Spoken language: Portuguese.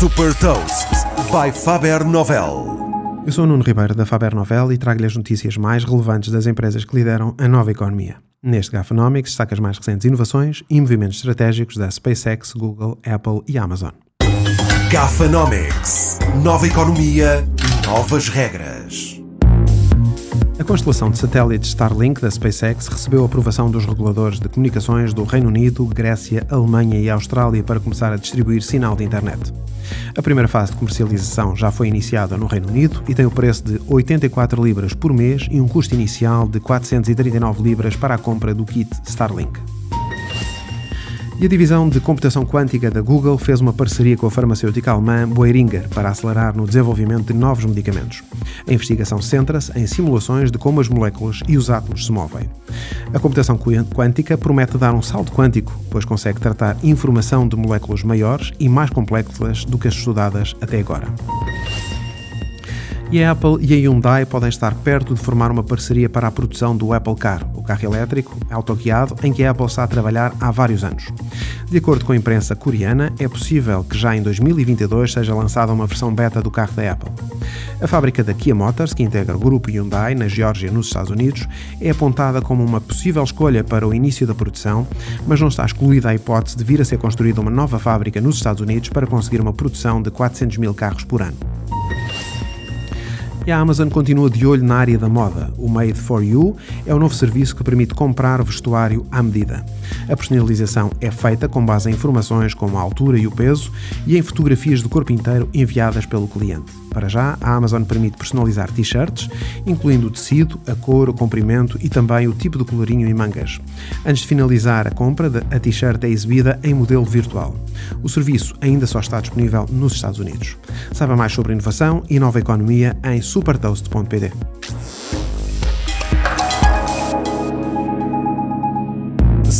Super Toast by Faber Novel. Eu sou o Nuno Ribeiro da Faber Novel e trago-lhe as notícias mais relevantes das empresas que lideram a nova economia. Neste Gafanomics destaca as mais recentes inovações e movimentos estratégicos da SpaceX, Google, Apple e Amazon. Gafanomics. Nova economia, novas regras. A constelação de satélites Starlink da SpaceX recebeu aprovação dos reguladores de comunicações do Reino Unido, Grécia, Alemanha e Austrália para começar a distribuir sinal de internet. A primeira fase de comercialização já foi iniciada no Reino Unido e tem o preço de 84 libras por mês e um custo inicial de 439 libras para a compra do kit Starlink. E a divisão de computação quântica da Google fez uma parceria com a farmacêutica alemã Boehringer para acelerar no desenvolvimento de novos medicamentos. A investigação centra-se em simulações de como as moléculas e os átomos se movem. A computação quântica promete dar um salto quântico, pois consegue tratar informação de moléculas maiores e mais complexas do que as estudadas até agora. E a Apple e a Hyundai podem estar perto de formar uma parceria para a produção do Apple Car, o carro elétrico autoguiado em que a Apple está a trabalhar há vários anos. De acordo com a imprensa coreana, é possível que já em 2022 seja lançada uma versão beta do carro da Apple. A fábrica da Kia Motors, que integra o grupo Hyundai na Geórgia, nos Estados Unidos, é apontada como uma possível escolha para o início da produção, mas não está excluída a hipótese de vir a ser construída uma nova fábrica nos Estados Unidos para conseguir uma produção de 400 mil carros por ano. A Amazon continua de olho na área da moda. O Made for You é o novo serviço que permite comprar vestuário à medida. A personalização é feita com base em informações como a altura e o peso e em fotografias do corpo inteiro enviadas pelo cliente. Para já, a Amazon permite personalizar t-shirts, incluindo o tecido, a cor, o comprimento e também o tipo de colorinho e mangas. Antes de finalizar a compra, a t-shirt é exibida em modelo virtual. O serviço ainda só está disponível nos Estados Unidos. Saiba mais sobre inovação e nova economia em supertoast.pd.